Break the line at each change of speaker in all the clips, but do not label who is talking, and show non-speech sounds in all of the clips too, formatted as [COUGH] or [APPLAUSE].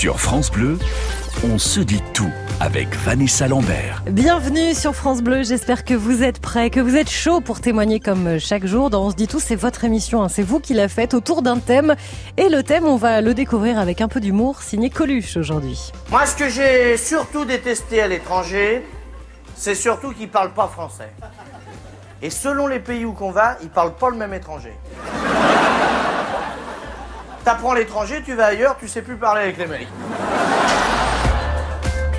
Sur France Bleu, on se dit tout avec Vanessa Lambert.
Bienvenue sur France Bleu, j'espère que vous êtes prêts, que vous êtes chaud pour témoigner comme chaque jour dans On se dit tout, c'est votre émission, hein. c'est vous qui la faites autour d'un thème. Et le thème, on va le découvrir avec un peu d'humour, signé Coluche aujourd'hui.
Moi, ce que j'ai surtout détesté à l'étranger, c'est surtout qu'ils parlent pas français. Et selon les pays où qu'on va, ils parlent pas le même étranger. T'apprends l'étranger, tu vas ailleurs, tu sais plus parler avec les mecs.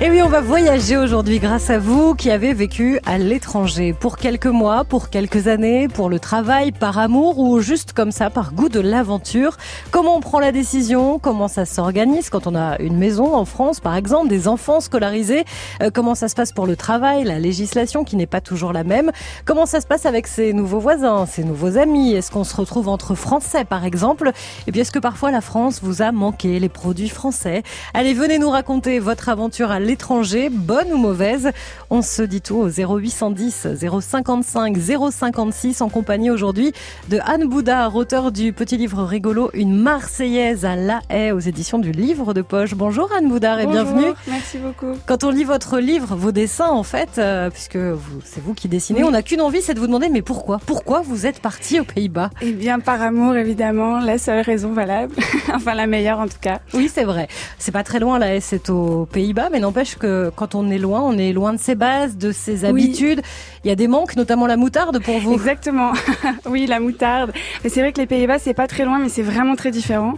Et oui, on va voyager aujourd'hui grâce à vous qui avez vécu à l'étranger. Pour quelques mois, pour quelques années, pour le travail, par amour ou juste comme ça, par goût de l'aventure. Comment on prend la décision? Comment ça s'organise quand on a une maison en France, par exemple, des enfants scolarisés? Euh, Comment ça se passe pour le travail, la législation qui n'est pas toujours la même? Comment ça se passe avec ses nouveaux voisins, ses nouveaux amis? Est-ce qu'on se retrouve entre Français, par exemple? Et puis, est-ce que parfois la France vous a manqué, les produits français? Allez, venez nous raconter votre aventure à l'étranger l'étranger, bonne ou mauvaise On se dit tout au 0810 055 056 en compagnie aujourd'hui de Anne Boudard, auteur du petit livre rigolo Une Marseillaise à La Haye aux éditions du livre de poche. Bonjour Anne Boudard et
Bonjour,
bienvenue.
Merci beaucoup.
Quand on lit votre livre, vos dessins en fait, euh, puisque c'est vous qui dessinez, on n'a qu'une envie, c'est de vous demander mais pourquoi? Pourquoi vous êtes parti aux Pays-Bas?
Eh bien par amour évidemment, la seule raison valable, [LAUGHS] enfin la meilleure en tout cas.
Oui c'est vrai, c'est pas très loin La Haye, c'est aux Pays-Bas, mais n'empêche que quand on est loin, on est loin de ses bases, de ses habitudes. Il y a des manques, notamment la moutarde pour vous.
Exactement. [LAUGHS] oui, la moutarde. Mais c'est vrai que les Pays-Bas, c'est pas très loin, mais c'est vraiment très différent.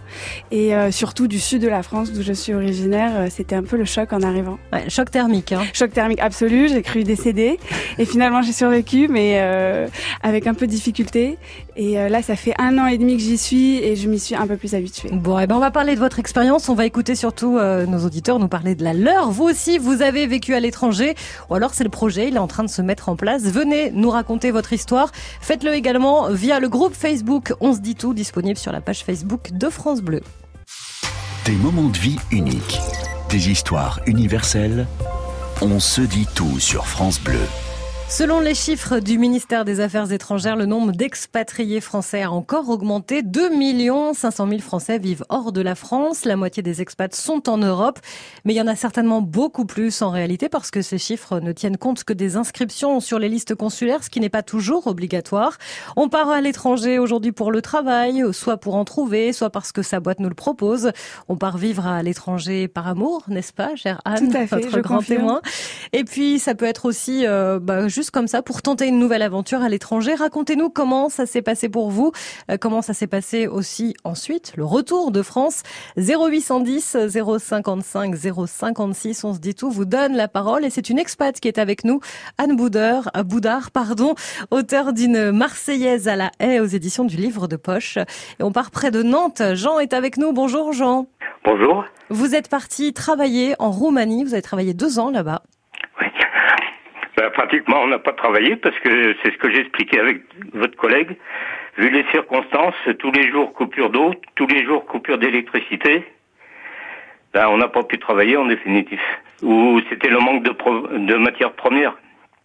Et euh, surtout du sud de la France, d'où je suis originaire, euh, c'était un peu le choc en arrivant.
Ouais, choc thermique. Hein.
Choc thermique absolu. J'ai cru décéder. Et finalement, j'ai survécu, mais euh, avec un peu de difficulté. Et euh, là, ça fait un an et demi que j'y suis et je m'y suis un peu plus habituée.
Bon, eh ben, on va parler de votre expérience. On va écouter surtout nos auditeurs nous parler de la leur. Vous aussi, vous avez vécu à l'étranger, ou alors c'est le projet, il est en train de se mettre en place. Venez nous raconter votre histoire. Faites-le également via le groupe Facebook On se dit tout, disponible sur la page Facebook de France Bleu.
Des moments de vie uniques, des histoires universelles. On se dit tout sur France Bleu.
Selon les chiffres du ministère des Affaires étrangères, le nombre d'expatriés français a encore augmenté. 2 500 000 Français vivent hors de la France. La moitié des expats sont en Europe. Mais il y en a certainement beaucoup plus en réalité parce que ces chiffres ne tiennent compte que des inscriptions sur les listes consulaires, ce qui n'est pas toujours obligatoire. On part à l'étranger aujourd'hui pour le travail, soit pour en trouver, soit parce que sa boîte nous le propose. On part vivre à l'étranger par amour, n'est-ce pas, chère Anne,
Tout à fait,
votre grand
confirme.
témoin? Et puis, ça peut être aussi euh, bah, juste comme ça pour tenter une nouvelle aventure à l'étranger. Racontez-nous comment ça s'est passé pour vous, euh, comment ça s'est passé aussi ensuite, le retour de France. 0810 055 056, on se dit tout, vous donne la parole et c'est une expat qui est avec nous, Anne Boudard, euh, Boudard, pardon, auteur d'une Marseillaise à la haie aux éditions du livre de poche. Et on part près de Nantes. Jean est avec nous. Bonjour Jean.
Bonjour.
Vous êtes parti travailler en Roumanie. Vous avez travaillé deux ans là-bas.
Ben, pratiquement, on n'a pas travaillé parce que c'est ce que j'ai expliqué avec votre collègue. Vu les circonstances, tous les jours coupure d'eau, tous les jours coupure d'électricité, ben, on n'a pas pu travailler en définitif. Ou c'était le manque de, pro- de matières premières.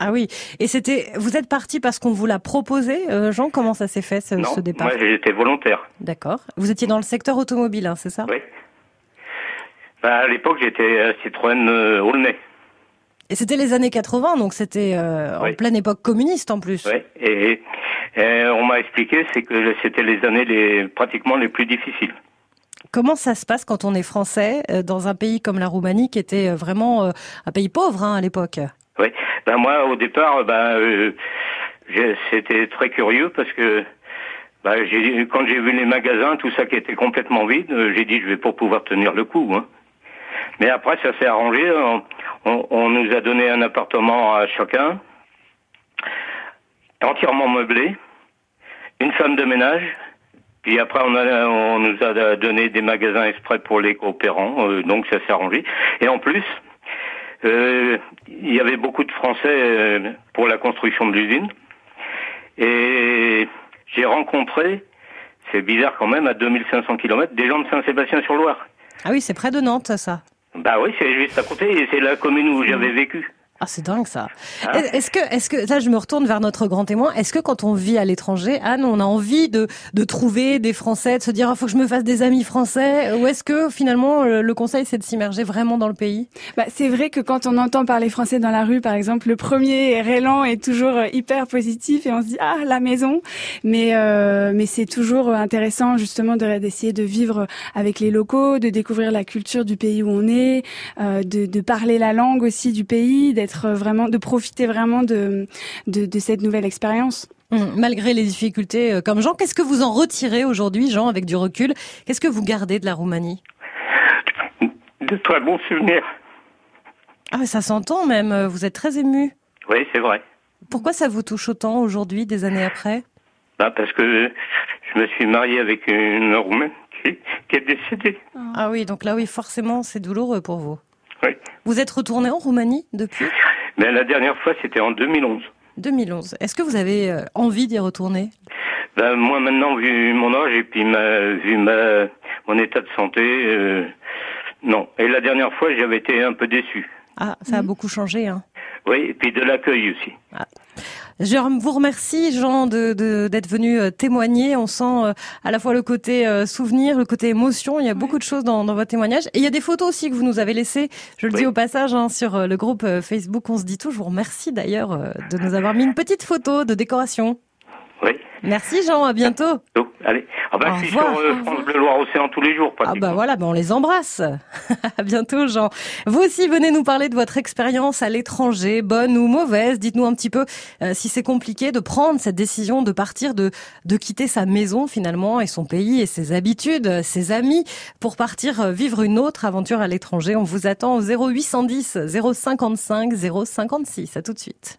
Ah oui, et c'était, vous êtes parti parce qu'on vous l'a proposé, euh, Jean? Comment ça s'est fait ce,
non,
ce départ?
moi j'étais volontaire.
D'accord. Vous étiez dans le secteur automobile, hein, c'est ça?
Oui. Ben, à l'époque, j'étais à Citroën euh, Aulnay.
Et c'était les années 80, donc c'était euh, en
Oui.
pleine époque communiste en plus.
Oui. Et, et on m'a expliqué, c'est que c'était les années les pratiquement les plus difficiles.
Comment ça se passe quand on est français euh, dans un pays comme la Roumanie, qui était euh, vraiment euh, un pays pauvre hein, à l'époque?
Oui. Ben moi, au départ, ben c'était très curieux parce que ben, quand j'ai vu les magasins, tout ça qui était complètement vide, j'ai dit je vais pas pouvoir tenir le coup. Hein. Mais après, ça s'est arrangé. On, nous a donné un appartement à chacun, entièrement meublé, une femme de ménage. Puis après, on nous a donné des magasins exprès pour les coopérants, euh, donc ça s'est arrangé. Et en plus, euh, il y avait beaucoup de Français euh, pour la construction de l'usine. Et j'ai rencontré, c'est bizarre quand même, à 2500 km, des gens de Saint-Sébastien-sur-Loire.
Ah oui, c'est près de Nantes, ça.
Bah oui, c'est juste à côté, c'est la commune où j'avais vécu.
Ah, c'est dingue ça. Ah. Est-ce que, est-ce que, là, je me retourne vers notre grand témoin. Est-ce que quand on vit à l'étranger, Anne, on a envie de, de trouver des Français, de se dire, il ah, faut que je me fasse des amis français, ou est-ce que finalement le conseil c'est de s'immerger vraiment dans le pays?
Bah, c'est vrai que quand on entend parler français dans la rue, par exemple, le premier élan est toujours euh, hyper positif et on se dit ah la maison, mais euh, mais c'est toujours intéressant justement d'essayer de vivre avec les locaux, de découvrir la culture du pays où on est, euh, de, de parler la langue aussi du pays, d'être vraiment, de profiter vraiment de, de, cette nouvelle expérience.
Hum, malgré les difficultés, euh, comme Jean, qu'est-ce que vous en retirez aujourd'hui, Jean, avec du recul? Qu'est-ce que vous gardez de la Roumanie?
De très bons souvenirs.
Ah, ça s'entend même. Euh, vous êtes très ému.
Oui, c'est vrai.
Pourquoi ça vous touche autant aujourd'hui, des années après?
Bah Parce que je me suis marié avec une Roumaine qui, qui est décédée.
Ah oui, donc là, oui, forcément, c'est douloureux pour vous.
Oui.
Vous êtes retourné en Roumanie depuis
Mais la dernière fois, c'était en 2011.
2011. Est-ce que vous avez euh, envie d'y retourner?
Ben, Moi, maintenant, vu mon âge et puis ma, vu ma, mon état de santé, euh, non. Et la dernière fois, j'avais été un peu déçu.
Ah, ça a beaucoup changé, hein
Oui, et puis de l'accueil aussi. Ah.
Je vous remercie, Jean, de, d'être venu euh, témoigner. On sent euh, à la fois le côté euh, souvenir, le côté émotion. Il y a beaucoup de choses dans, dans, votre témoignage. Et il y a des photos aussi que vous nous avez laissées, je le dis au passage, hein, sur le groupe Facebook On se dit tout. Je vous remercie d'ailleurs de nous avoir mis une petite photo de décoration.
Oui.
Merci Jean, à bientôt.
allez. Ah bah, je suis sur euh, France Bleu Loire-Océan tous les jours.
Ah bah voilà, bah on les embrasse. [LAUGHS] à bientôt Jean. Vous aussi venez nous parler de votre expérience à l'étranger, bonne ou mauvaise. Dites-nous un petit peu euh, si c'est compliqué de prendre cette décision de partir, de, de quitter sa maison finalement et son pays et ses habitudes, ses amis pour partir euh, vivre une autre aventure à l'étranger. On vous attend au 0810 055 056. À tout de suite.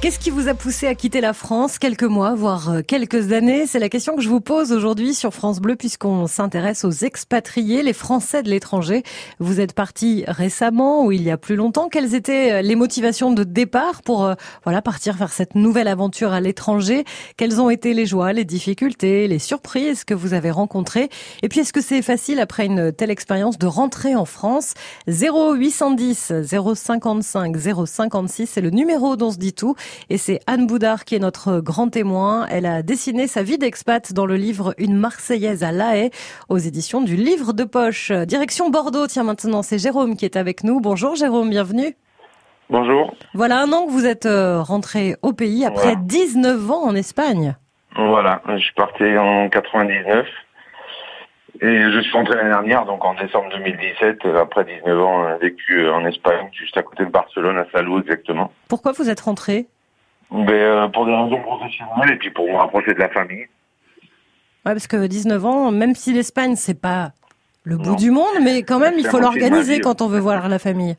Qu'est-ce qui vous a poussé à quitter la France quelques mois, voire euh, quelques années? C'est la question que je vous pose aujourd'hui sur France Bleu puisqu'on s'intéresse aux expatriés, les Français de l'étranger. Vous êtes parti récemment ou il y a plus longtemps. Quelles étaient euh, les motivations de départ pour euh, voilà partir vers cette nouvelle aventure à l'étranger? Quelles ont été les joies, les difficultés, les surprises que vous avez rencontrées? Et puis est-ce que c'est facile après une telle expérience de rentrer en France? 0810 055 056 c'est le numéro dont se dit tout. Et c'est Anne Boudard qui est notre grand témoin. Elle a dessiné sa vie d'expat dans le livre Une Marseillaise à La Haye aux éditions du Livre de Poche. Direction Bordeaux, tiens maintenant, c'est Jérôme qui est avec nous. Bonjour Jérôme, bienvenue.
Bonjour.
Voilà un an que vous êtes euh, rentré au pays après 19 ans en Espagne.
Voilà, je suis parti en 99. Et je suis rentré l'année dernière, donc en décembre 2017, après 19 ans vécu en Espagne, juste à côté de Barcelone, à Salou exactement.
Pourquoi vous êtes rentré?
Ben, euh, Pour des raisons professionnelles et puis pour me rapprocher de la famille.
Ouais, parce que 19 ans, même si l'Espagne, c'est pas le bout du monde, mais quand même, il faut l'organiser quand on veut voir la famille.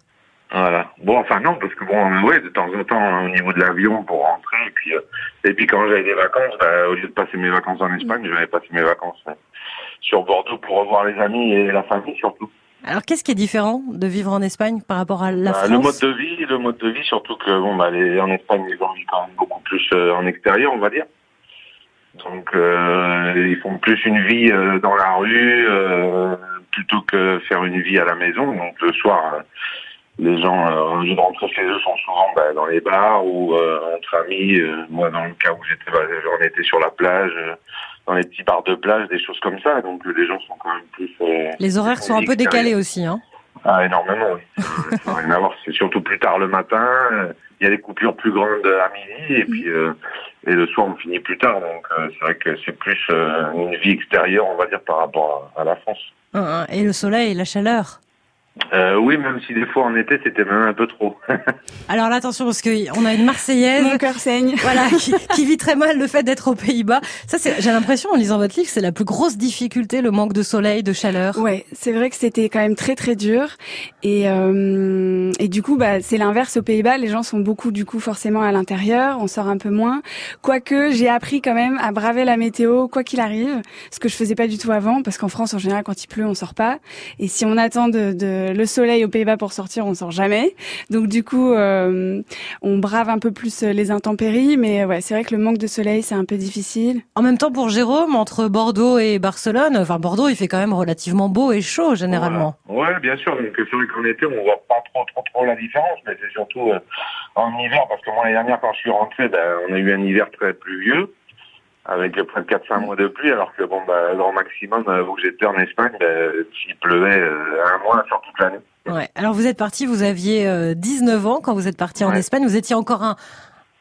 Voilà. Bon, enfin non, parce que bon, ouais, de temps en temps, au niveau de l'avion pour rentrer, et puis, euh, et puis quand j'avais des vacances, bah, au lieu de passer mes vacances en Espagne, je vais passer mes vacances sur Bordeaux pour revoir les amis et la famille surtout.
Alors, qu'est-ce qui est différent de vivre en Espagne par rapport à la bah, France
Le mode de vie, le mode de vie, surtout que bon, bah, les, en Espagne, les gens vivent quand même beaucoup plus euh, en extérieur, on va dire. Donc, euh, ils font plus une vie euh, dans la rue plutôt que faire une vie à la maison. Donc, le soir, les gens, au lieu de rentrer chez eux, sont souvent bah, dans les bars ou entre amis. moi, dans le cas où j'étais, bah, j'en étais sur la plage dans les petits bars de plage, des choses comme ça. Donc les gens sont quand même plus.
Euh, les horaires sont un peu décalés aussi, hein.
Ah énormément, oui. ça rien à voir. C'est surtout plus tard le matin. Il y a des coupures plus grandes à midi et puis euh, et le soir on finit plus tard. Donc euh, c'est vrai que c'est plus une vie extérieure, on va dire, par rapport à, à la France.
Et le soleil, la chaleur.
Euh, oui, même si des fois en été c'était même un peu trop. [LAUGHS]
Alors là, attention parce que on a une Marseillaise.
Mon cœur saigne. [LAUGHS]
Voilà, qui, vit très mal le fait d'être aux Pays-Bas. Ça, c'est, j'ai l'impression en lisant votre livre, c'est la plus grosse difficulté, le manque de soleil, de chaleur.
Ouais, c'est vrai que c'était quand même très très dur. Et euh, et du coup, bah c'est l'inverse aux Pays-Bas. Les gens sont beaucoup du coup forcément à l'intérieur. On sort un peu moins. Quoique j'ai appris quand même à braver la météo quoi qu'il arrive, ce que je faisais pas du tout avant, parce qu'en France en général quand il pleut on sort pas. Et si on attend de, de euh, le soleil aux Pays-Bas pour sortir, on sort jamais. Donc du coup, euh, on brave un peu plus les intempéries, mais ouais, c'est vrai que le manque de soleil, c'est un peu difficile.
En même temps, pour Jérôme, entre Bordeaux et Barcelone, enfin Bordeaux, il fait quand même relativement beau et chaud généralement.
Ouais, bien sûr. Donc c'est vrai qu'en été, on voit pas trop, trop, trop la différence, mais c'est surtout en hiver, parce que moi l'année dernière, quand je suis rentré, ben, on a eu un hiver très pluvieux avec près de 4-5 mois de pluie, alors que bon, bah, grand maximum, euh, où j'étais en Espagne, bah, il pleuvait euh, un mois sur toute l'année.
Ouais. Alors vous êtes parti, vous aviez 19 euh, ans quand vous êtes parti en Espagne, vous étiez encore un,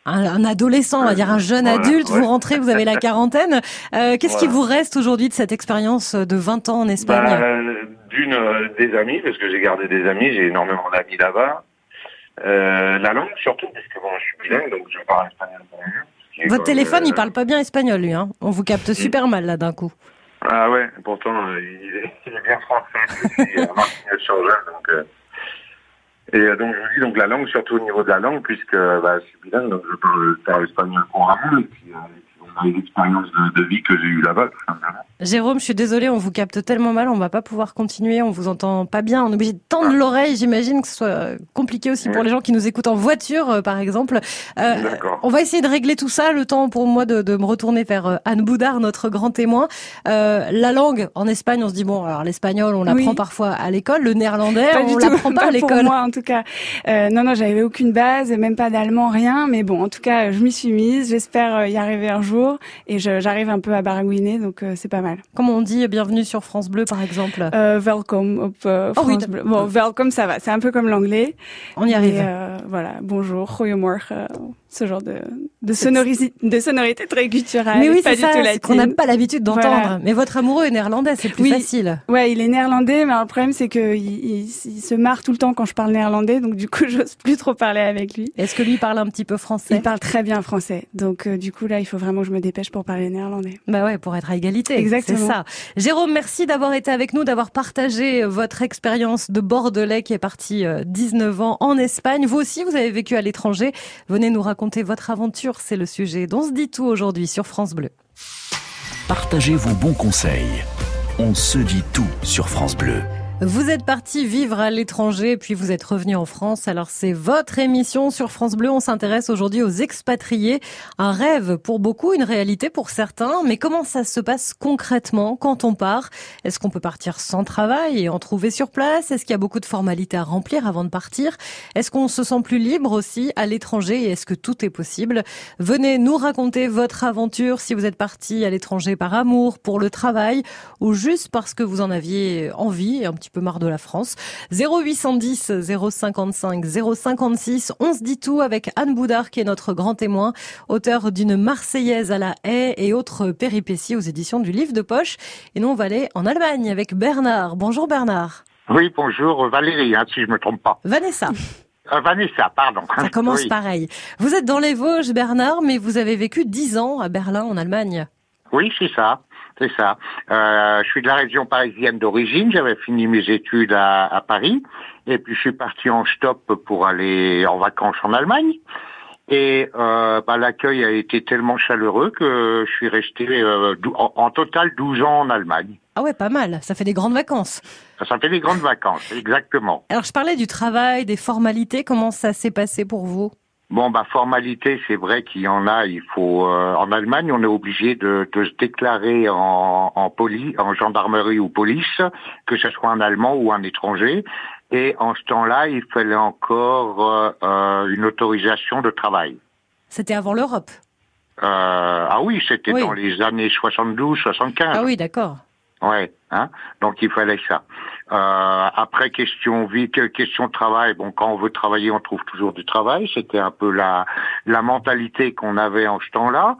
un, adolescent, on va dire un jeune adulte, vous rentrez, vous avez la [LAUGHS] quarantaine. Qu'est-ce qui vous reste aujourd'hui de cette expérience de 20 ans en Espagne? Bah,
D'une, des amis, parce que j'ai gardé des amis, j'ai énormément d'amis là-bas. la langue surtout, parce que bon, je suis bilingue, donc je parle espagnol
votre téléphone, il parle pas bien espagnol, lui. Hein On vous capte super mal, là, d'un coup.
Ah ouais, pourtant, euh, il, est, [LAUGHS] bien français. Il donc... Euh, et euh, donc, je vous dis, donc, la langue, surtout au niveau de la langue, puisque bah, je suis bilingue, donc je parle, je espagnol couramment, et puis, une expérience de, de vie que j'ai eue là-bas, tout simplement.
Jérôme, je suis désolée, on vous capte tellement mal, on va pas pouvoir continuer, on vous entend pas bien, on est obligé de tendre l'oreille, j'imagine que ce soit compliqué aussi pour les gens qui nous écoutent en voiture, euh, par exemple. Euh, on va essayer de régler tout ça, le temps pour moi de, de me retourner vers euh, Anne Boudard, notre grand témoin. Euh, la langue, en Espagne, on se dit, bon, alors l'espagnol, on l'apprend parfois à l'école, le néerlandais, on l'apprend pas, à l'école.
Moi, en tout cas. Euh, non, non, j'avais aucune base, même pas d'allemand, rien, mais bon, en tout cas, je m'y suis mise, j'espère y arriver un jour, et j'arrive un peu à baragouiner, donc c'est pas mal.
Comment on dit bienvenue sur France Bleu, par exemple?
Euh, Welcome euh, oh France Bleu. Bon, welcome, ça va. C'est un peu comme l'anglais.
On y arrive.
Euh, voilà. Bonjour, goedemorgen ce genre de, de, sonorité, de sonorité très culturelle.
Mais oui, c'est ça, qu'on n'a pas l'habitude d'entendre. Mais votre amoureux est néerlandais, c'est plus facile.
Ouais, il est néerlandais, mais le problème c'est que il, il, se marre tout le temps quand je parle néerlandais, donc du coup, [LAUGHS] j'ose plus trop parler avec lui.
Est-ce que lui parle un petit peu français?
Il parle très bien français, donc euh, du coup là, il faut vraiment que je me dépêche pour parler néerlandais.
Bah ouais, pour être à égalité.
Exactement.
C'est ça. Jérôme, merci d'avoir été avec nous, d'avoir partagé votre expérience de Bordelais qui est parti 19 euh, ans en Espagne. Vous aussi, vous avez vécu à l'étranger. Venez nous raconter votre aventure c'est le sujet dont se dit tout aujourd'hui sur France Bleu.
Partagez vos bons conseils. On se dit tout sur France Bleu.
Vous êtes parti vivre à l'étranger, puis vous êtes revenu en France. Alors c'est votre émission sur France Bleu. On s'intéresse aujourd'hui aux expatriés. Un rêve pour beaucoup, une réalité pour certains. Mais comment ça se passe concrètement quand on part? Est-ce qu'on peut partir sans travail et en trouver sur place? Est-ce qu'il y a beaucoup de formalités à remplir avant de partir? Est-ce qu'on se sent plus libre aussi à l'étranger et est-ce que tout est possible? Venez nous raconter votre aventure si vous êtes parti à l'étranger par amour, pour le travail ou juste parce que vous en aviez envie un petit peu marre de la France. 0810 055 056. On se dit tout avec Anne Boudard qui est notre grand témoin, auteur d'une Marseillaise à la haie et autres péripéties aux éditions du livre de poche. Et nous on va aller en Allemagne avec Bernard. Bonjour Bernard.
Oui, bonjour Valérie, hein, si je me trompe pas.
Vanessa.
Euh, Vanessa, pardon.
Ça [LAUGHS] commence pareil. Vous êtes dans les Vosges, Bernard, mais vous avez vécu dix ans à Berlin, en Allemagne.
Oui, c'est ça. C'est ça. Euh, je suis de la région parisienne d'origine. J'avais fini mes études à, à, Paris. Et puis je suis parti en stop pour aller en vacances en Allemagne. Et euh, bah, l'accueil a été tellement chaleureux que je suis resté euh, en, en, total 12 ans en Allemagne.
Ah ouais, pas mal. Ça fait des grandes vacances.
Ça, ça fait des grandes vacances, exactement.
Alors je parlais du travail, des formalités. Comment ça s'est passé pour vous?
Bon, bah formalité, c'est vrai qu'il y en a. Il faut euh, en Allemagne, on est obligé de, de se déclarer en, en police, en gendarmerie ou police, que ce soit un Allemand ou un étranger. Et en ce temps-là, il fallait encore euh, euh une autorisation de travail.
C'était avant l'Europe.
Euh, ah oui, c'était dans les années 72-75.
Ah oui, d'accord.
Ouais, hein. Donc il fallait ça. Euh, après question vie, question travail. Bon, quand on veut travailler, on trouve toujours du travail. C'était un peu la la mentalité qu'on avait en ce temps-là.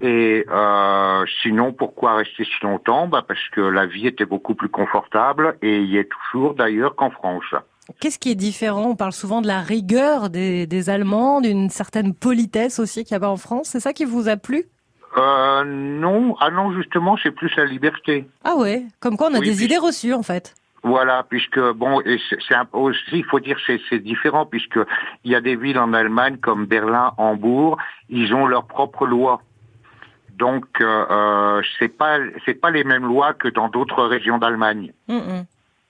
Et euh, sinon, pourquoi rester si longtemps? Bah Parce que la vie était beaucoup plus confortable et y est toujours d'ailleurs qu'en France.
Qu'est-ce qui est différent? On parle souvent de la rigueur des, des Allemands, d'une certaine politesse aussi qu'il y a en France. C'est ça qui vous a plu?
Euh, non, ah non, justement, c'est plus la liberté.
Ah ouais, comme quoi on a des idées reçues en fait.
Voilà, puisque bon, et c'est aussi, il faut dire, c'est c'est différent puisque il y a des villes en Allemagne comme Berlin, Hambourg, ils ont leurs propres lois. Donc euh, euh, c'est pas c'est pas les mêmes lois que dans d'autres régions d'Allemagne.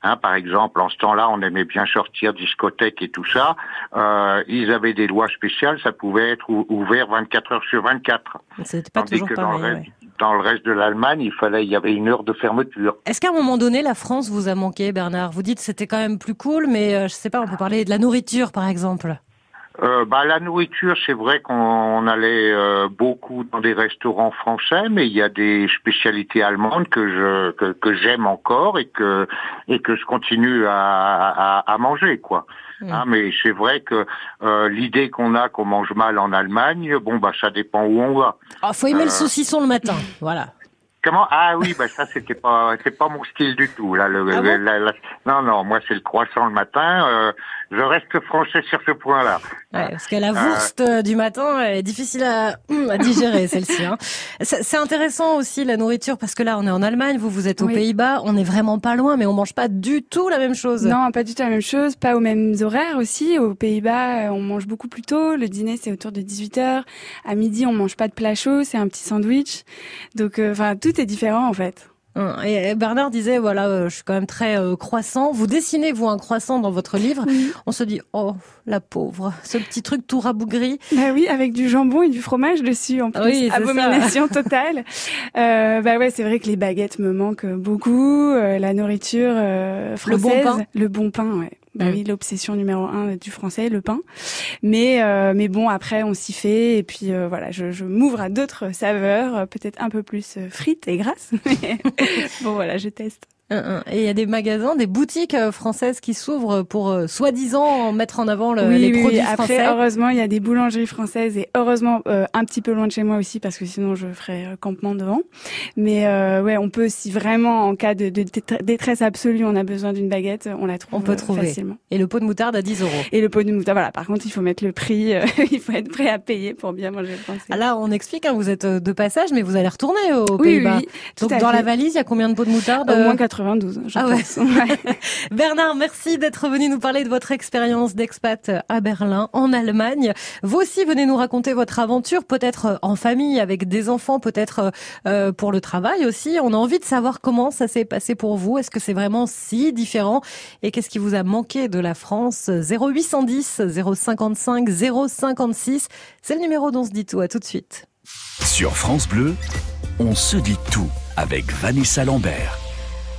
Hein, par exemple, en ce temps-là, on aimait bien sortir discothèque et tout ça. Euh, ils avaient des lois spéciales, ça pouvait être ouvert 24 heures sur 24.
C'était pas toujours pareil.
Dans le, dans le reste de l'Allemagne, il fallait, il y avait une heure de fermeture.
Est-ce qu'à un moment donné, la France vous a manqué, Bernard? Vous dites c'était quand même plus cool, mais euh, je sais pas, on peut parler de la nourriture, par exemple.
Euh, bah, la nourriture, c'est vrai qu'on allait euh, beaucoup dans des restaurants français, mais il y a des spécialités allemandes que je que, que j'aime encore et que et que je continue à, à, à manger quoi. Mm. Hein, mais c'est vrai que euh, l'idée qu'on a qu'on mange mal en Allemagne, bon bah ça dépend où on va.
Ah, faut aimer le euh, saucisson le matin, voilà.
Comment? Ah oui, bah ça c'était pas c'est pas mon style du tout là. Le, ah non non, moi c'est le croissant le matin. Euh, je reste français sur ce point-là.
Ouais, parce que la wurst euh, du matin est difficile à, [CLEARS THROAT] à digérer [LAUGHS] celle-ci. Hein. C'est intéressant aussi la nourriture parce que là on est en Allemagne, vous vous êtes aux Pays-Bas, on est vraiment pas loin, mais on mange pas du tout la même chose.
Non, pas du tout la même chose, pas aux mêmes horaires aussi. Aux Pays-Bas, on mange beaucoup plus tôt. Le dîner c'est autour de 18 h À midi, on mange pas de plat chaud, c'est un petit sandwich. Donc, euh, enfin, tout est différent en fait.
Hum, et Bernard disait, voilà, euh, je suis quand même très euh, croissant. Vous dessinez, vous, un croissant dans votre livre. On se dit, oh, la pauvre, ce petit truc tout rabougri.
Bah oui, avec du jambon et du fromage dessus, en plus. Oui, Abomination totale. [LAUGHS] Euh, bah ouais, c'est vrai que les baguettes me manquent beaucoup. Euh, la nourriture française. Le bon pain. Le bon pain, ouais. Bah mm. oui, l'obsession numéro un du français, le pain. Mais euh, mais bon, après on s'y fait et puis euh, voilà, je, je m'ouvre à d'autres saveurs, euh, peut-être un peu plus frites et grasses. [LAUGHS] bon voilà, je teste.
Et il y a des magasins, des boutiques euh, françaises qui s'ouvrent pour euh, soi-disant mettre en avant le, les produits
Après, heureusement, il y a des boulangeries françaises et heureusement euh, un petit peu loin de chez moi aussi parce que sinon je ferais campement devant. Mais ouais, on peut si vraiment en cas de, de détresse absolue, on a besoin d'une baguette, on la trouve.
On peut trouver. Facilement. Et le pot de moutarde à 10 euros.
Et le pot de moutarde, voilà. Par contre, il faut mettre le prix, [LAUGHS] il faut être prêt à payer pour bien manger français.
Ah là, on explique, hein, vous êtes de passage, mais vous allez retourner aux Pays-Bas. Donc dans la valise, il y a combien de pots de moutarde
Au moins 92. Je ah [LAUGHS]
Bernard, merci d'être venu nous parler de votre expérience d'expat à Berlin, en Allemagne. Vous aussi, venez nous raconter votre aventure, peut-être en famille, avec des enfants, peut-être euh, pour le travail aussi. On a envie de savoir comment ça s'est passé pour vous. Est-ce que c'est vraiment si différent? Et qu'est-ce qui vous a manqué de la France? 0810 055 056, c'est le numéro dont on se dit tout. À tout de suite.
Sur France Bleu, on se dit tout avec Vanessa Lambert.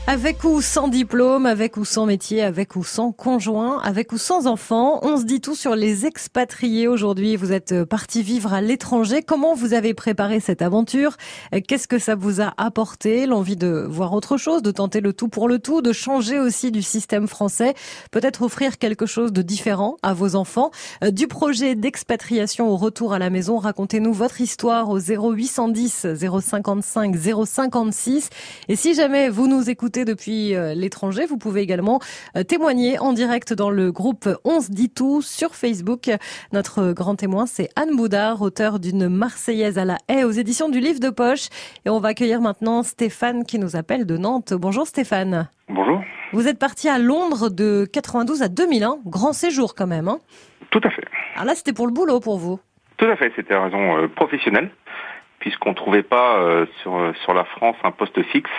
Avec ou sans diplôme, avec ou sans métier, avec ou sans conjoint, avec ou sans enfant, on se dit tout sur les expatriés aujourd'hui. Vous êtes parti vivre à l'étranger. Comment vous avez préparé cette aventure? Qu'est-ce que ça vous a apporté? L'envie de voir autre chose, de tenter le tout pour le tout, de changer aussi du système français, peut-être offrir quelque chose de différent à vos enfants. Du projet d'expatriation au retour à la maison, racontez-nous votre histoire au 0810 055 056. Et si jamais vous nous écoutez depuis euh, l'étranger, vous pouvez également euh, témoigner en direct dans le groupe On se dit tout sur Facebook. Notre grand témoin, c'est Anne Boudard, auteur d'une Marseillaise à la haie aux éditions du livre de poche. Et on va accueillir maintenant Stéphane qui nous appelle de Nantes. Bonjour Stéphane.
Bonjour.
Vous êtes parti à Londres de 92 à 2001. Grand séjour quand même. Hein
Tout à fait.
Alors là, c'était pour le boulot pour vous
Tout à fait. C'était à raison euh, professionnelle puisqu'on ne trouvait pas sur, sur la France un poste fixe.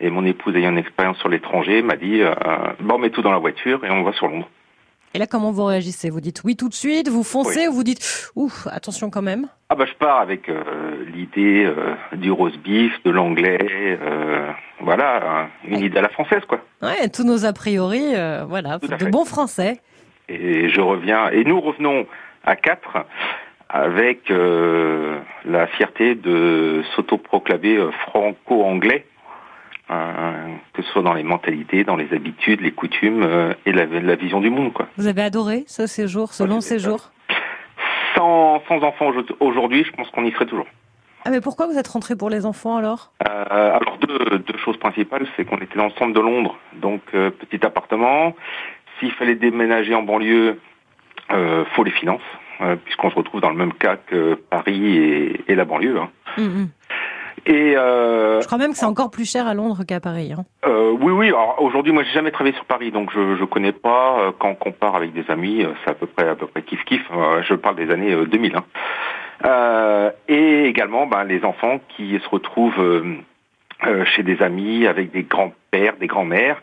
Et mon épouse ayant une expérience sur l'étranger m'a dit euh, bon, on met tout dans la voiture et on va sur Londres.
Et là, comment vous réagissez? Vous dites oui tout de suite, vous foncez ou vous dites ouf, attention quand même?
Ah bah je pars avec euh, l'idée euh, du rose beef, de l'anglais, voilà, une idée à la française quoi.
Ouais, tous nos a priori, voilà, de bons français.
Et je reviens, et nous revenons à quatre avec la fierté de s'autoproclamer franco-anglais euh, que ce soit dans les mentalités, dans les habitudes, les coutumes euh, et la, la, vision du monde. Quoi.
Vous avez adoré ce séjour, ce long séjour?
Sans, sans enfants aujourd'hui, je pense qu'on y serait toujours.
Ah mais pourquoi vous êtes rentré pour les enfants alors?
Euh, Alors deux, deux, choses principales, c'est qu'on était dans le centre de Londres, donc euh, petit appartement. S'il fallait déménager en banlieue, euh, faut les finances, puisqu'on se retrouve dans le même cas que Paris et, et la banlieue. Hein. Hum, hum.
Et euh, je crois même que c'est encore plus cher à Londres qu'à Paris. Hein.
Euh, oui, oui. Aujourd'hui, moi, j'ai jamais travaillé sur Paris, donc je je connais pas. Euh, quand on compare avec des amis, euh, c'est à peu près à peu près kiff kiff. je parle des années 2000. Hein. et également, ben, les enfants qui se retrouvent euh, chez des amis, avec des grands-pères, des grands-mères,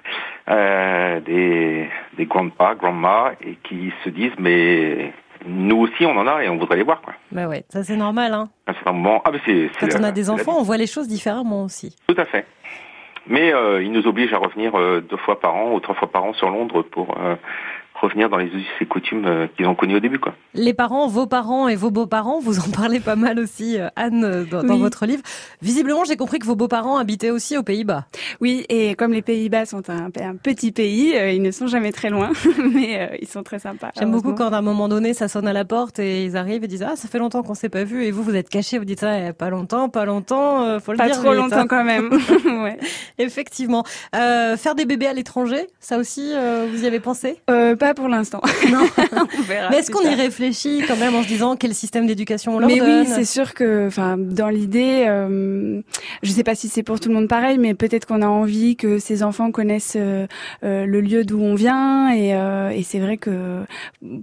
euh, des, des grands-pas, grand-ma, et qui se disent mais nous aussi on en a et on voudrait les voir quoi.
Bah ouais, ça c'est normal. Hein.
À un certain moment, ah, mais c'est,
Quand on a des enfants, on voit les choses différemment aussi.
Tout à fait. Mais euh, ils nous obligent à revenir euh, deux fois par an ou trois fois par an sur Londres pour euh, revenir dans les us et coutumes euh, qu'ils ont connus au début. Quoi.
Les parents, vos parents et vos beaux-parents, vous en parlez pas mal aussi, euh, Anne, euh, dans, votre livre. Visiblement, j'ai compris que vos beaux-parents habitaient aussi aux Pays-Bas.
Oui, et comme les Pays-Bas sont un, un petit pays, euh, ils ne sont jamais très loin, [LAUGHS] mais euh, ils sont très sympas.
J'aime beaucoup quand à un moment donné, ça sonne à la porte et ils arrivent et disent ah ça fait longtemps qu'on s'est pas vu et vous vous êtes cachés, vous dites ça eh, pas longtemps, pas longtemps, euh, faut le
Pas
dire
trop
vite,
longtemps
hein.
quand même. [LAUGHS] [LAUGHS] ouais.
Effectivement. Euh, faire des bébés à l'étranger, ça aussi, euh, vous y avez pensé?
Euh, pas pour l'instant. [LAUGHS]
Non. [LAUGHS]
On verra
Mais est-ce qu'on y réfléchit quand même en se disant quel système d'éducation on leur
mais
donne
oui, c'est sûr que, enfin, dans l'idée, euh, je sais pas si c'est pour tout le monde pareil, mais peut-être qu'on a envie que ces enfants connaissent euh, euh, le lieu d'où on vient, et, euh, et c'est vrai que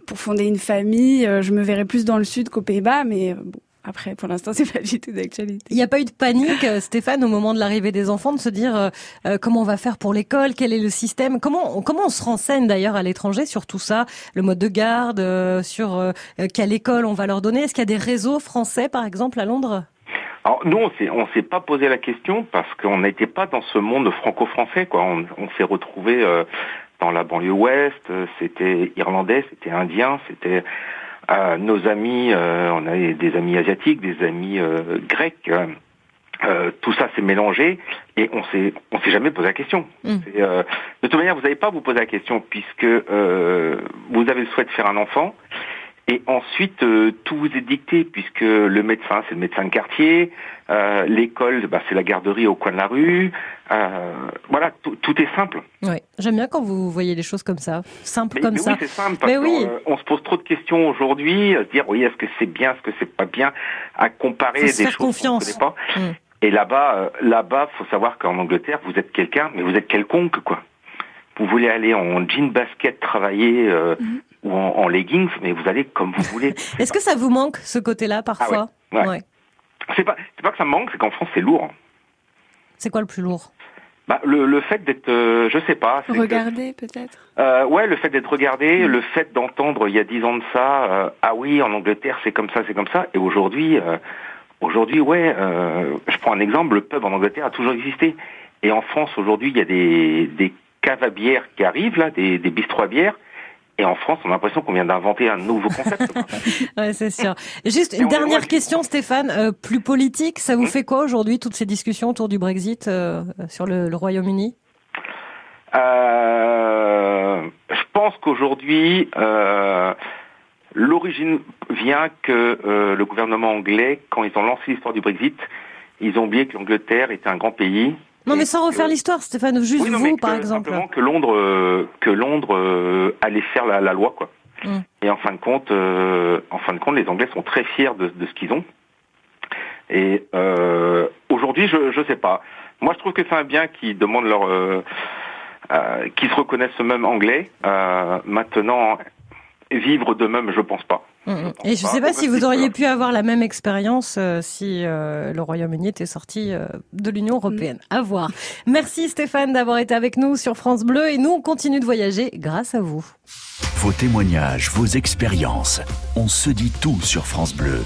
pour fonder une famille, je me verrais plus dans le sud qu'aux Pays-Bas, mais bon, après, pour l'instant, c'est pas du tout d'actualité.
Il n'y a pas eu de panique, euh, Stéphane, au moment de l'arrivée des enfants, de se dire euh, euh, comment on va faire pour l'école, quel est le système, comment on, comment on se renseigne d'ailleurs à l'étranger sur tout ça, le mode de garde, euh, sur euh, euh, quelle école on va leur donner? Est-ce qu'il y a des réseaux français, par exemple, à Londres?
Alors nous, on s'est, on s'est pas posé la question parce qu'on n'était pas dans ce monde franco-français. Quoi. On, on s'est retrouvé euh, dans la banlieue ouest. euh, C'était irlandais, c'était indien, c'était euh, nos amis. euh, on avait des amis asiatiques, des amis euh, grecs. euh, euh, tout ça s'est mélangé et on s'est on s'est jamais posé la question.
Mm.
Euh, de toute manière, vous n'allez pas vous poser la question puisque euh, vous avez le souhait de faire un enfant. Et ensuite, euh, tout vous est dicté, puisque le médecin, c'est le médecin de quartier, euh, l'école, bah, c'est la garderie au coin de la rue. Euh, voilà, tout, tout est simple.
Oui, j'aime bien quand vous voyez les choses comme ça, simple
Mais,
comme
mais
ça.
oui, c'est simple, parce
Mais oui.
qu'on on se pose trop de questions aujourd'hui, à se dire, oui, est-ce que c'est bien, est-ce que c'est pas bien, à comparer
Faut
des
se faire
choses qu'on ne
confiance.
connaît pas.
Mm.
Et là-bas, euh, là-bas, faut savoir qu'en Angleterre, vous êtes quelqu'un, mais vous êtes quelconque, quoi. Vous voulez aller en jean basket travailler euh,
Mhm.
Ou en, en leggings, mais vous allez comme vous voulez. [LAUGHS]
Est-ce que ça vous manque ce côté-là parfois
Ah ouais, ouais. C'est pas, c'est pas que ça me manque, c'est qu'en France c'est lourd.
C'est quoi le plus lourd?
Bah, le, le fait d'être, euh, je sais pas.
Regarder, peut-être?
Euh, ouais, le fait d'être regardé,
Mm.
le fait d'entendre il y a dix ans de ça, euh, ah oui, en Angleterre c'est comme ça, c'est comme ça, et aujourd'hui, euh, aujourd'hui, ouais, euh, je prends un exemple, le pub en Angleterre a toujours existé, et en France aujourd'hui il y a des, des caves à bière qui arrivent là, des, des bistrots à bière, et en France on a l'impression qu'on vient d'inventer un nouveau concept. [LAUGHS]
Ouais, c'est sûr. Juste une dernière question, Stéphane, euh, plus politique. Ça vous
Hmm.
fait quoi aujourd'hui toutes ces discussions autour du Brexit euh, sur le, le Royaume-Uni?
Euh, je pense qu'aujourd'hui, l'origine vient que le gouvernement anglais, quand ils ont lancé l'histoire du Brexit, ils ont oublié que l'Angleterre était un grand pays.
Non, mais sans refaire l'histoire, Stéphane, juste
Oui, non, mais
vous,
que-
par exemple.
Simplement que Londres, euh, que Londres euh, allait faire la, la loi, quoi.
Mm.
Et en fin de compte, euh, en fin de compte, les Anglais sont très fiers de, de ce qu'ils ont. Et euh, aujourd'hui, je je sais pas. Moi, je trouve que c'est un bien qui demande leur, euh, euh, qui se reconnaissent eux-mêmes anglais. Euh, maintenant, vivre d'eux-mêmes, je pense pas.
Mm, mm. Et je
pas,
sais pas si vous auriez pu avoir la même expérience euh, si euh, le Royaume-Uni était sorti euh, de l'Union européenne. À voir. [LAUGHS] Merci Stéphane d'avoir été avec nous sur France Bleu et nous on continue de voyager grâce à vous.
Vos témoignages, vos expériences. On se dit tout sur France Bleu.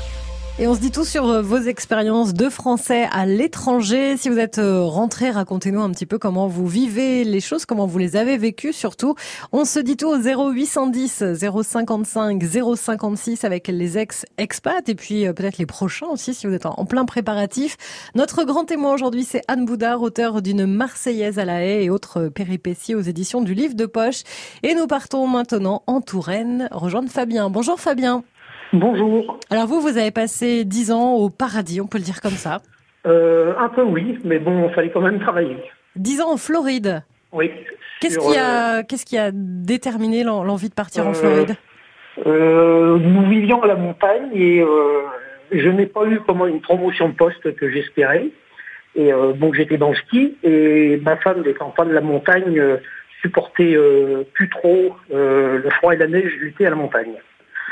Et on se dit tout sur euh, vos expériences de français à l'étranger. Si vous êtes euh, rentré, racontez-nous un petit peu comment vous vivez les choses, comment vous les avez vécues surtout. On se dit tout au 0810 055 056 avec les ex-expats et puis euh, peut-être les prochains aussi si vous êtes en en plein préparatif. Notre grand témoin aujourd'hui c'est Anne Boudard, auteur d'une Marseillaise à la haie et autres péripéties aux éditions du Livre de Poche. Et nous partons maintenant en Touraine rejoindre Fabien. Bonjour Fabien.
Bonjour.
Alors vous, vous avez passé dix ans au paradis, on peut le dire comme ça.
Euh, un peu oui, mais bon, il fallait quand même travailler.
Dix ans en Floride.
Oui.
Qu'est-ce qui a, qu'est-ce qui a déterminé l'en- l'envie de partir en
Euh,
Floride?
euh, nous vivions à la montagne et euh, je n'ai pas eu comment une promotion de poste que j'espérais. Et euh, bon, j'étais dans le ski et ma femme, n'étant pas de la montagne, euh, supportait euh, plus trop euh, le froid et la neige lutter à la montagne.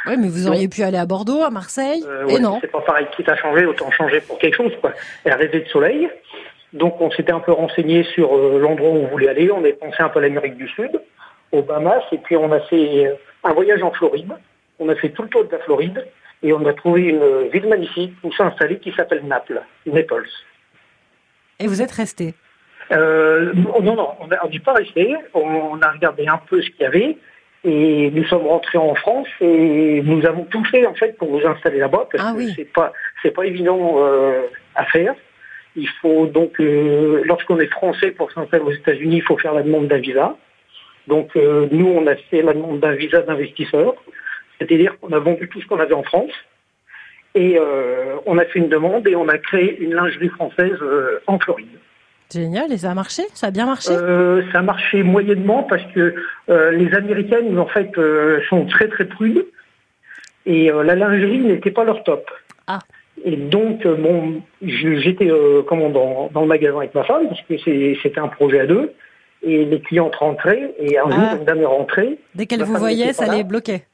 Oui, mais vous auriez pu aller à Bordeaux, à Marseille,
Euh,
et
ouais,
non.
C'est pas pareil, quitte à changer, autant changer pour quelque chose, quoi. Elle rêvait de soleil. Donc on s'était un peu renseigné sur euh, l'endroit où on voulait aller. On avait pensé un peu à l'Amérique du Sud, aux Bahamas, et puis on a fait euh, un voyage en Floride. On a fait tout le tour de la Floride et on a trouvé une ville magnifique où s'installer qui s'appelle Naples, Naples.
Et vous êtes resté?
Euh, Non, non, on n'est pas resté. On a regardé un peu ce qu'il y avait. Et nous sommes rentrés en France et nous avons tout fait en fait pour vous installer là-bas parce
ah,
que
oui.
c'est pas c'est pas évident euh, à faire. Il faut donc euh, lorsqu'on est français pour s'installer aux États-Unis, il faut faire la demande d'un visa. Donc euh, nous on a fait la demande d'un visa d'investisseur, c'est-à-dire qu'on a vendu tout ce qu'on avait en France et on a fait une demande et on a créé une lingerie française en Floride.
Génial, et ça a marché? Ça a bien marché?
Euh, ça a marché moyennement parce que euh, les Américaines, en fait, euh, sont très très prudes et la lingerie n'était pas leur top.
Ah.
Et donc, bon, j'étais comment dans, dans le magasin avec ma femme parce que c'est- c'était un projet à deux et les clientes rentraient et un jour,
Ah.
une dame est rentrée.
Dès qu'elle vous voyait, ça
là.
les bloquait.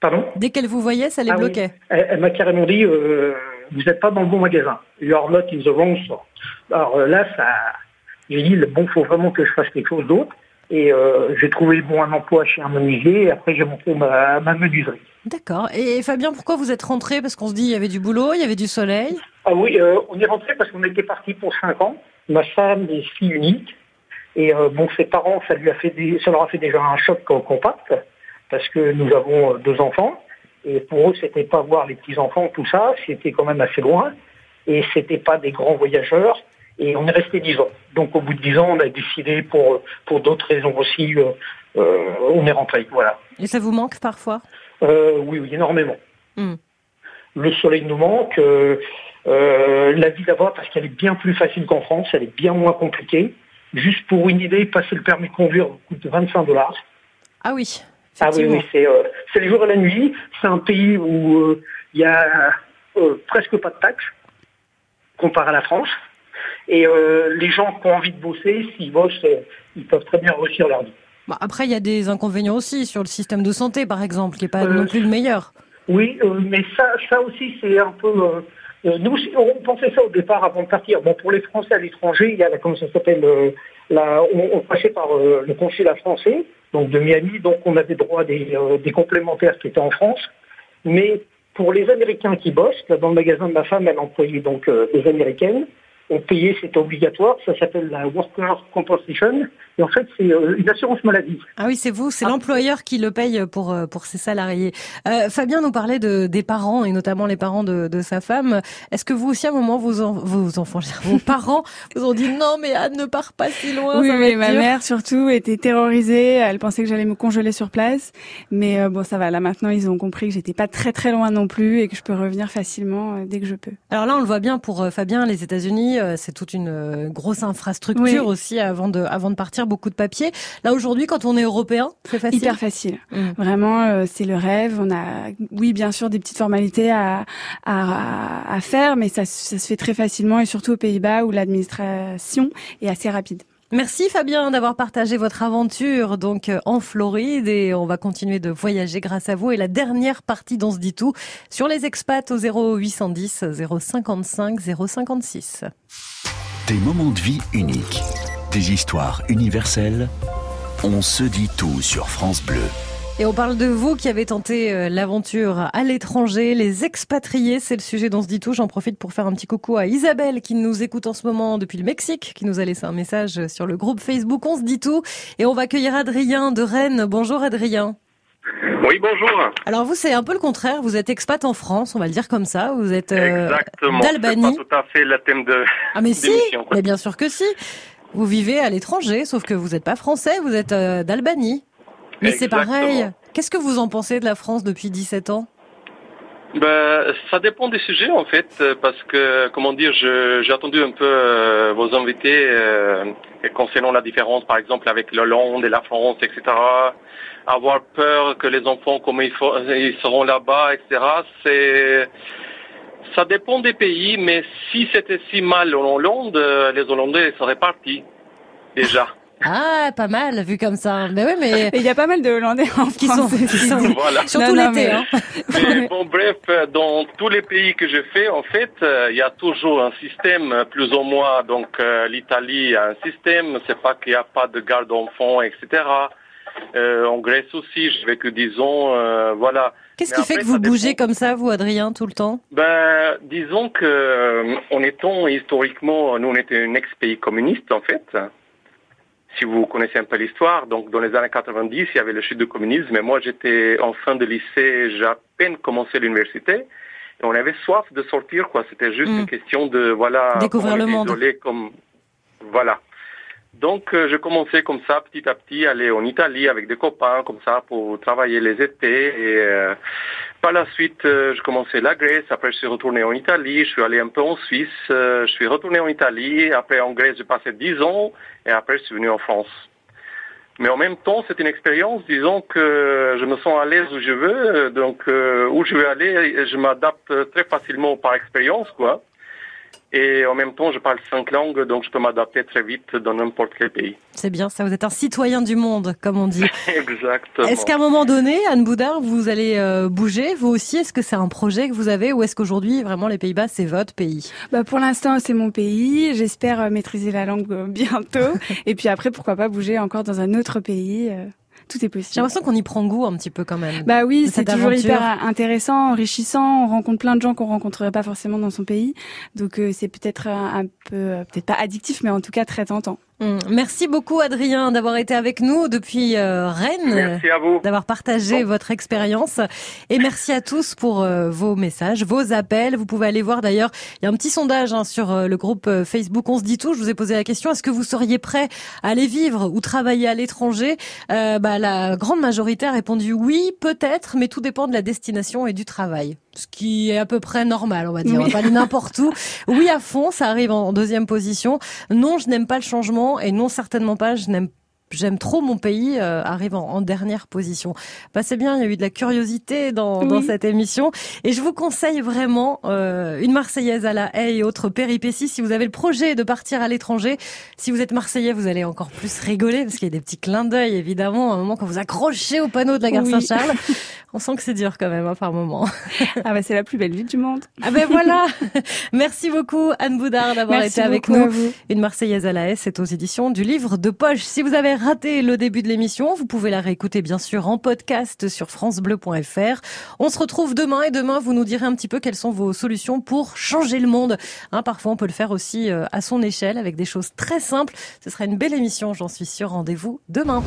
Pardon?
Dès qu'elle vous voyait, ça les
Ah oui.
bloquait.
Elle, elle m'a carrément dit euh, vous n'êtes pas dans le bon magasin. Your lot is the wrong store. Alors euh, là, ça, j'ai dit bon, faut vraiment que je fasse quelque chose d'autre. Et euh, j'ai trouvé bon un emploi chez un menuisier. Et après, j'ai monté ma, ma menuiserie.
D'accord. Et Fabien, pourquoi vous êtes rentré? Parce qu'on se dit, il y avait du boulot, il y avait du soleil.
Ah oui, euh, on est rentré parce qu'on était parti pour cinq ans. Ma femme est fille unique. Et euh, bon, ses parents, ça lui a fait des, ça leur a fait déjà un choc compact parce que nous avons deux enfants. Et pour eux, c'était pas voir les petits enfants, tout ça. C'était quand même assez loin. Et c'était pas des grands voyageurs. Et on est resté dix ans. Donc au bout de dix ans, on a décidé pour pour d'autres raisons aussi, euh, euh, on est rentré. Voilà.
Et ça vous manque parfois?
Euh, oui, oui, énormément.
Hmm.
Le soleil nous manque. euh, la vie là-bas, parce qu'elle est bien plus facile qu'en France, elle est bien moins compliquée. Juste pour une idée, passer le permis de conduire coûte 25 dollars.
Ah oui.
Ah oui, oui, c'est euh, c'est le jour et la nuit. C'est un pays où euh, il y a euh, presque pas de taxes comparé à la France. Et euh, les gens qui ont envie de bosser, s'ils bossent, euh, ils peuvent très bien réussir leur vie.
Bon, après, il y a des inconvénients aussi sur le système de santé, par exemple, qui est pas
Euh,
non plus le meilleur.
Oui, euh, mais ça, ça aussi, c'est un peu. euh, euh, nous, on pensait ça au départ avant de partir. Bon, pour les Français à l'étranger, il y a la, comment ça s'appelle, euh, on passait par euh, le consulat français, donc de Miami, donc on avait droit à des, euh, des complémentaires qui étaient en France. Mais pour les Américains qui bossent, dans le magasin de ma femme, elle employait donc euh, des Américaines. On payait, c'était obligatoire. Ça s'appelle la Worker Compensation. Et en fait, c'est euh, une assurance maladie.
Ah oui, c'est vous, c'est
Ah.
l'employeur qui le paye pour euh, pour ses salariés. Euh, Fabien nous parlait de des parents et notamment les parents de, de sa femme. Est-ce que vous aussi à un moment vos, en- vos enfants, [LAUGHS] vos parents vous ont dit non mais Anne ne part pas si loin,
Oui,
être
ma
dur.
mère surtout était terrorisée. Elle pensait que j'allais me congeler sur place, mais euh, bon, ça va. Là maintenant, ils ont compris que j'étais pas très très loin non plus et que je peux revenir facilement euh, dès que je peux.
Alors là, on le voit bien pour euh, Fabien, les États-Unis, euh, c'est toute une euh, grosse infrastructure
Oui.
aussi avant de avant de partir, beaucoup de papiers. Là aujourd'hui, quand on est européen, c'est facile?
Hyper facile.
Mm.
Vraiment, euh, c'est le rêve. On a, oui, bien sûr, des petites formalités à, à, à faire, mais ça, ça se fait très facilement et surtout aux Pays-Bas où l'administration est assez rapide.
Merci Fabien d'avoir partagé votre aventure donc euh, en Floride et on va continuer de voyager grâce à vous et la dernière partie d'On se dit tout sur les expats au 0810 055 056.
Des moments de vie uniques, des histoires universelles. On se dit tout sur France Bleu.
Et on parle de vous qui avez tenté euh, l'aventure à l'étranger, les expatriés, c'est le sujet d'On se dit tout. J'en profite pour faire un petit coucou à Isabelle qui nous écoute en ce moment depuis le Mexique, qui nous a laissé un message sur le groupe Facebook On se dit tout. Et on va accueillir Adrien de Rennes. Bonjour Adrien.
Oui, bonjour.
Alors vous, c'est un peu le contraire. Vous êtes expat en France, on va le dire comme ça. Vous êtes euh, d'Albanie.
Pas tout à fait le thème de.
Ah mais si, mais bien sûr que si. Vous vivez à l'étranger, sauf que vous n'êtes pas français, vous êtes euh, d'Albanie. Mais c'est pareil. Qu'est-ce que vous en pensez de la France depuis 17 ans?
Ben, ça dépend des sujets en fait, parce que comment dire, j'ai attendu un peu euh, vos invités euh, concernant la différence, par exemple avec l'Hollande et la France, etc. Avoir peur que les enfants, comment ils, ils seront là-bas, etc. C'est ça dépend des pays, mais si c'était si mal en Hollande, euh, les Hollandais seraient partis déjà.
Ah, pas mal, vu comme ça. Mais oui, mais.
Il y a pas mal de Hollandais en
qui
France.
sont, qui sont...
Voilà.
surtout l'été.
mais-
Hein. [LAUGHS]
Mais bon, bref, dans tous les pays que je fais, en fait, euh, il y a toujours un système, euh, plus ou moins. Donc, euh, l'Italie a un système. C'est pas qu'il n'y a pas de garde d'enfants, etc. Euh, en Grèce aussi, j'ai vécu 10 ans. euh, voilà.
Qu'est-ce qui fait que vous
dépend.
bougez comme ça, vous, Adrien, tout le temps?
Ben, disons que, euh, en étant historiquement, nous on était un ex-pays communiste en fait. Si vous connaissez un peu l'histoire, donc dans les années 90, il y avait le chute du communisme, mais moi j'étais en fin de lycée, j'ai à peine commencé l'université, et on avait soif de sortir, quoi. C'était juste
Mm.
une question de, voilà,
Découvrir le
était
monde.
isolé comme, voilà. Donc, euh, je commençais comme ça, petit à petit, aller en Italie avec des copains, comme ça, pour travailler les étés. Et euh, par la suite, euh, je commençais la Grèce. Après, je suis retourné en Italie. Je suis allé un peu en Suisse. euh, je suis retourné en Italie. Après, en Grèce, j'ai passé 10 ans. Et après, je suis venu en France. Mais en même temps, c'est une expérience, disons que je me sens à l'aise où je veux. euh, Donc, euh, où je veux aller, je m'adapte très facilement par expérience, quoi. Et en même temps, je parle cinq langues, donc je peux m'adapter très vite dans n'importe quel pays.
C'est bien ça, vous êtes un citoyen du monde, comme on dit. [LAUGHS]
Exactement.
Est-ce qu'à un moment donné, Anne Boudard, vous allez euh, bouger, vous aussi? Est-ce que c'est un projet que vous avez ou est-ce qu'aujourd'hui, vraiment, les Pays-Bas, c'est votre pays?
Bah pour l'instant, c'est mon pays. J'espère euh, maîtriser la langue euh, [LAUGHS] bientôt. [LAUGHS] Et puis après, pourquoi pas bouger encore dans un autre pays. Euh, Tout est
J'ai
possible.
l'impression qu'on y prend goût un petit peu quand même.
Bah oui, c'est toujours
aventure.
hyper intéressant, enrichissant. On rencontre plein de gens qu'on rencontrerait pas forcément dans son pays. Donc euh, c'est peut-être un, un peu, euh, peut-être pas addictif, mais en tout cas très tentant.
Hum, Merci beaucoup, Adrien, d'avoir été avec nous depuis euh, Rennes.
Merci à vous.
d'avoir partagé votre expérience. Et merci à tous pour euh, vos messages, vos appels. Vous pouvez aller voir d'ailleurs, il y a un petit sondage hein, sur euh, le groupe Facebook On se dit tout. Je vous ai posé la question, est-ce que vous seriez prêt à aller vivre ou travailler à l'étranger? Euh, bah, La grande majorité a répondu oui, peut-être, mais tout dépend de la destination et du travail. Ce qui est à peu près normal, on va dire. On va
Oui.
pas aller n'importe où. Oui, à fond, ça arrive en deuxième position. Non, je n'aime pas le changement et non, certainement pas, je n'aime J'aime trop mon pays euh, arrive en, en dernière position. Bah, c'est bien, il y a eu de la curiosité dans, dans cette émission et je vous conseille vraiment euh, une Marseillaise à la haie et autres péripéties. Si vous avez le projet de partir à l'étranger, si vous êtes Marseillais, vous allez encore plus rigoler parce qu'il y a des petits clins d'œil évidemment. À un moment quand vous accrochez au panneau de la gare
Oui.
Saint-Charles, [LAUGHS] on sent que c'est dur quand même hein, par moment.
Ah bah c'est la plus belle ville du monde.
Ah ben voilà. [LAUGHS] Merci beaucoup Anne Boudard d'avoir été avec nous. Une Marseillaise à la haie, c'est aux éditions du livre de poche. Si vous avez raté le début de l'émission, vous pouvez la réécouter bien sûr en podcast sur francebleu.fr. On se retrouve demain et demain vous nous direz un petit peu quelles sont vos solutions pour changer le monde. Hein, parfois on peut le faire aussi euh, à son échelle avec des choses très simples. Ce sera une belle émission, j'en suis sûre. Rendez-vous demain.